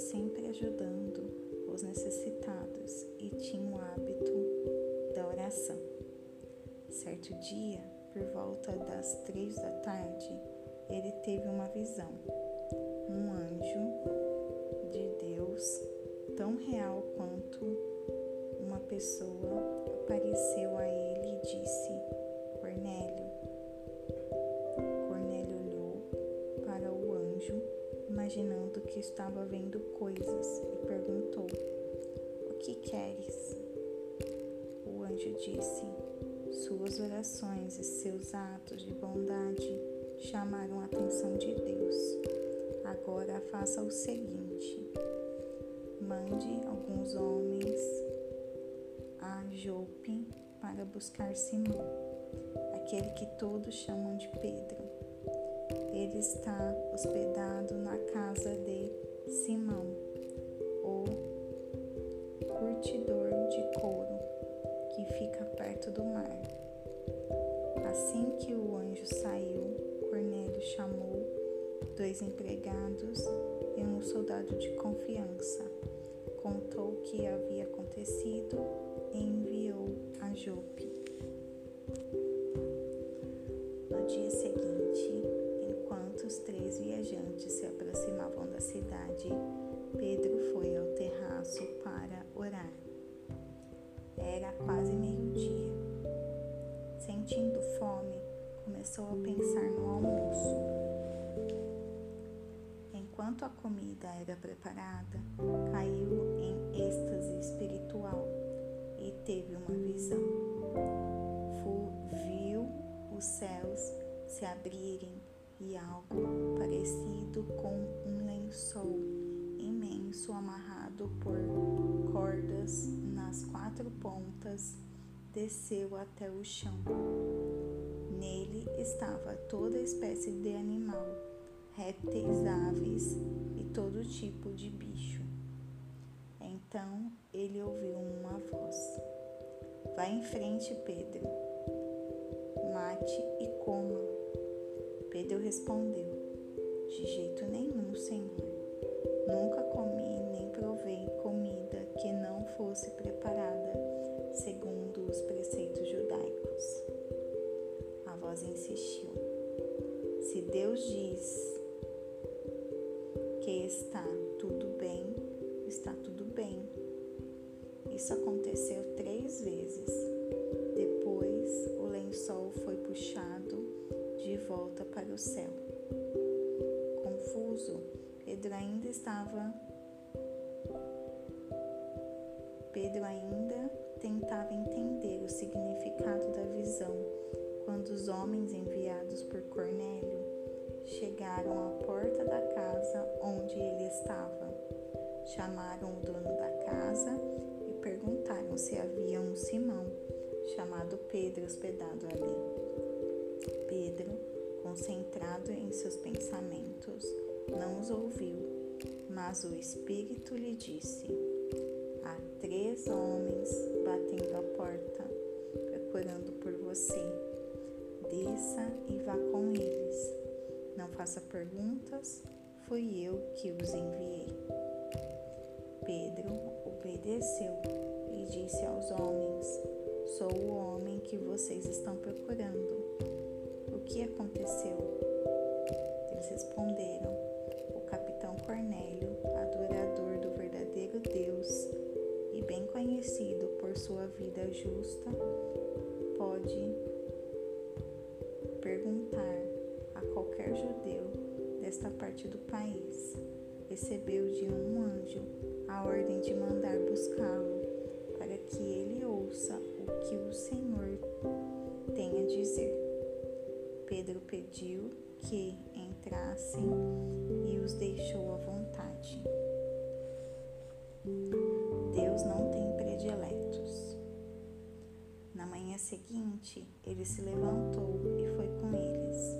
Sempre ajudando os necessitados e tinha o hábito da oração. Certo dia, por volta das três da tarde, ele teve uma visão. Um anjo de Deus, tão real quanto uma pessoa, apareceu a ele e disse. Cornélio imaginando que estava vendo coisas, e perguntou: O que queres? O anjo disse: Suas orações e seus atos de bondade chamaram a atenção de Deus. Agora faça o seguinte: mande alguns homens a Jope para buscar Simão, aquele que todos chamam de Pedro ele está hospedado na casa de Simão, o curtidor de couro, que fica perto do mar. Assim que o anjo saiu, Cornélio chamou dois empregados e um soldado de confiança. Contou o que havia acontecido e enviou a Jope. Para orar. Era quase meio-dia. Sentindo fome, começou a pensar no almoço. Enquanto a comida era preparada, caiu em êxtase espiritual e teve uma visão. Viu os céus se abrirem e algo parecido com um lençol imenso amarrado por cordas nas quatro pontas desceu até o chão. Nele estava toda espécie de animal, répteis, aves e todo tipo de bicho. Então ele ouviu uma voz: Vá em frente, Pedro. Mate e coma Pedro respondeu: De jeito nenhum, Senhor. Nunca comi nem provei comida que não fosse preparada segundo os preceitos judaicos. A voz insistiu: Se Deus diz que está tudo bem, está tudo bem. Isso aconteceu três vezes. Depois o lençol foi puxado de volta para o céu. Confuso, Pedro ainda estava. Pedro ainda tentava entender o significado da visão quando os homens enviados por Cornélio chegaram à porta da casa onde ele estava. Chamaram o dono da casa e perguntaram se havia um Simão chamado Pedro hospedado ali. Pedro, concentrado em seus pensamentos, não os ouviu, mas o Espírito lhe disse: Há três homens batendo a porta, procurando por você. Desça e vá com eles. Não faça perguntas, fui eu que os enviei. Pedro obedeceu e disse aos homens: Sou o homem que vocês estão procurando que aconteceu? Eles responderam: sua vida justa, pode perguntar a qualquer judeu desta parte do país. Recebeu de um anjo a ordem de mandar buscá-lo para que ele ouça o que o Senhor tem a dizer. Pedro pediu que entrassem e os deixou à vontade. Deus não tem seguinte, ele se levantou e foi com eles.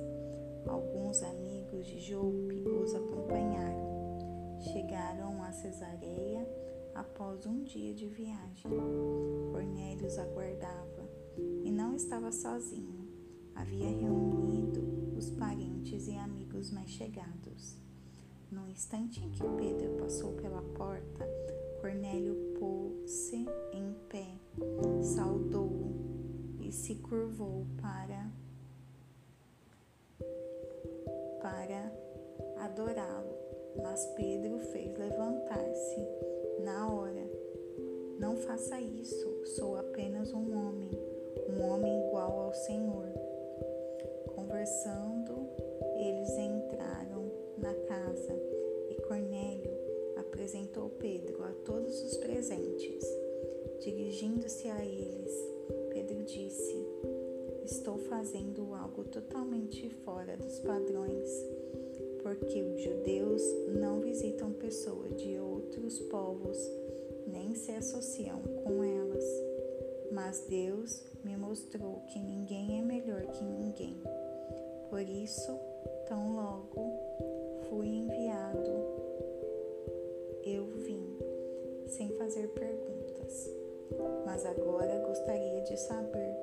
Alguns amigos de Jope os acompanharam. Chegaram a Cesareia após um dia de viagem. Cornélio os aguardava e não estava sozinho. Havia reunido os parentes e amigos mais chegados. No instante em que Pedro passou pela porta, Cornélio pôs-se em pé, saudou-o e se curvou para para adorá-lo. Mas Pedro fez levantar-se na hora. Não faça isso, sou apenas um homem, um homem igual ao Senhor. Conversando, eles entraram na casa e Cornélio apresentou Pedro a todos os presentes. Dirigindo-se a eles, Pedro disse: Estou fazendo algo totalmente fora dos padrões, porque os judeus não visitam pessoas de outros povos nem se associam com elas. Mas Deus me mostrou que ninguém é melhor que ninguém. Por isso, tão logo fui enviado, eu vim, sem fazer perguntas. Mas agora saber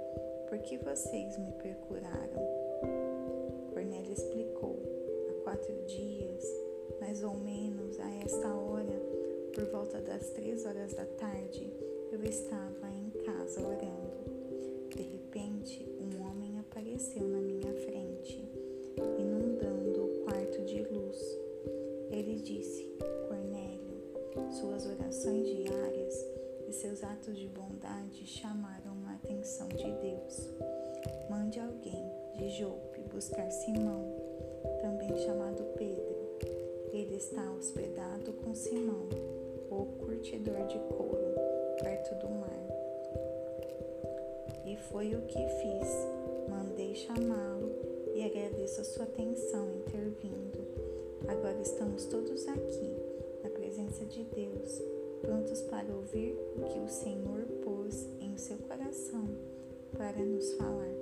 por que vocês me procuraram. Cornélio explicou: há quatro dias, mais ou menos a esta hora, por volta das três horas da tarde, eu estava em casa orando. De repente, um homem apareceu na minha frente, inundando o quarto de luz. Ele disse: Cornélio, suas orações diárias e seus atos de bondade chamaram atenção de Deus. Mande alguém de Jope buscar Simão, também chamado Pedro. Ele está hospedado com Simão, o curtidor de couro, perto do mar. E foi o que fiz. Mandei chamá-lo e agradeço a sua atenção em ter vindo. Agora estamos todos aqui, na presença de Deus prontos para ouvir o que o Senhor pôs em seu coração para nos falar.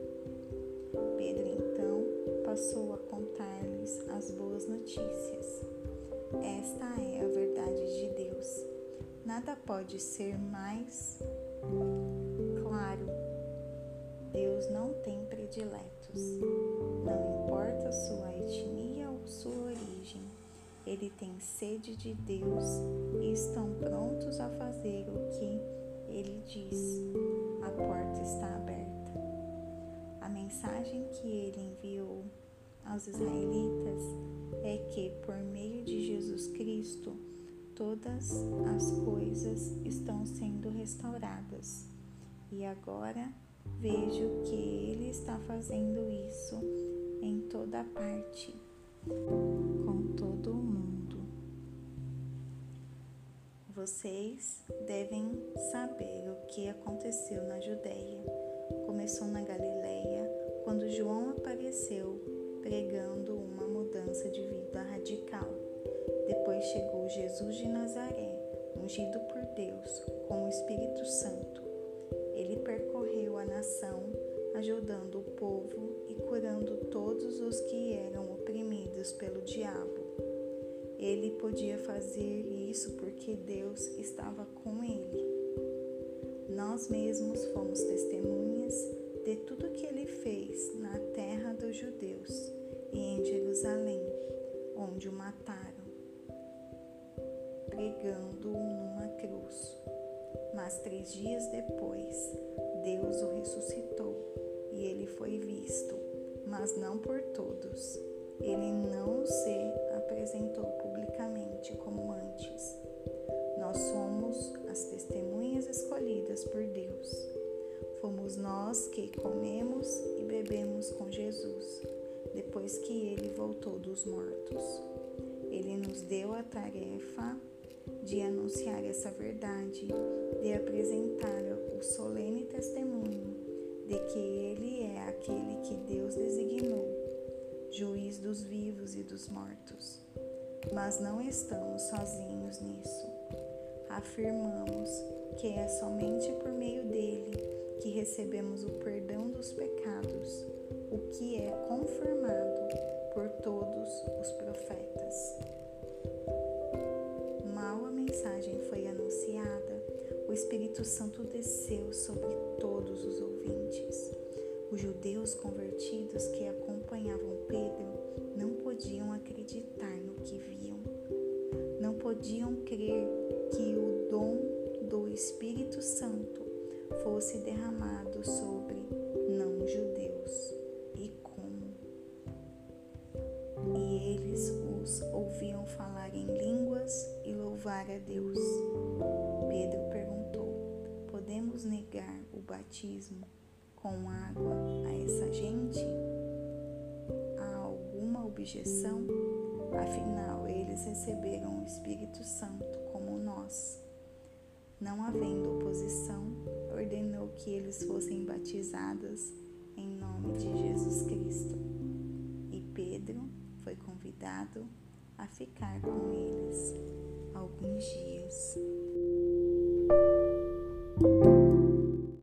Pedro então passou a contar-lhes as boas notícias. Esta é a verdade de Deus. Nada pode ser mais claro. Deus não tem prediletos. Não importa sua etnia ou sua origem ele tem sede de Deus e estão prontos a fazer o que ele diz. A porta está aberta. A mensagem que ele enviou aos israelitas é que, por meio de Jesus Cristo, todas as coisas estão sendo restauradas. E agora vejo que ele está fazendo isso em toda parte com todo o mundo. Vocês devem saber o que aconteceu na Judéia. Começou na Galileia, quando João apareceu pregando uma mudança de vida radical. Depois chegou Jesus de Nazaré, ungido por Deus com o Espírito Santo. Ele percorreu a nação, ajudando o povo e curando todos os que eram oprimidos pelo diabo. Ele podia fazer isso porque Deus estava com ele. Nós mesmos fomos testemunhas de tudo que ele fez na terra dos judeus e em Jerusalém, onde o mataram, pregando-o numa cruz. Mas três dias depois, Deus o ressuscitou e ele foi visto, mas não por todos ele não se apresentou como antes. Nós somos as testemunhas escolhidas por Deus. Fomos nós que comemos e bebemos com Jesus, depois que ele voltou dos mortos. Ele nos deu a tarefa de anunciar essa verdade, de apresentar o solene testemunho de que ele é aquele que Deus designou juiz dos vivos e dos mortos. Mas não estamos sozinhos nisso. Afirmamos que é somente por meio dele que recebemos o perdão dos pecados, o que é confirmado por todos os profetas. Mal a mensagem foi anunciada, o Espírito Santo desceu sobre todos os ouvintes. Os judeus convertidos que acompanhavam Pedro não podiam acreditar que viam. Não podiam crer que o dom do Espírito Santo fosse derramado sobre não-judeus. E como? E eles os ouviam falar em línguas e louvar a Deus. Pedro perguntou: Podemos negar o batismo com água a essa gente? Há alguma objeção? Afinal, eles receberam o Espírito Santo como nós. Não havendo oposição, ordenou que eles fossem batizados em nome de Jesus Cristo. E Pedro foi convidado a ficar com eles alguns dias.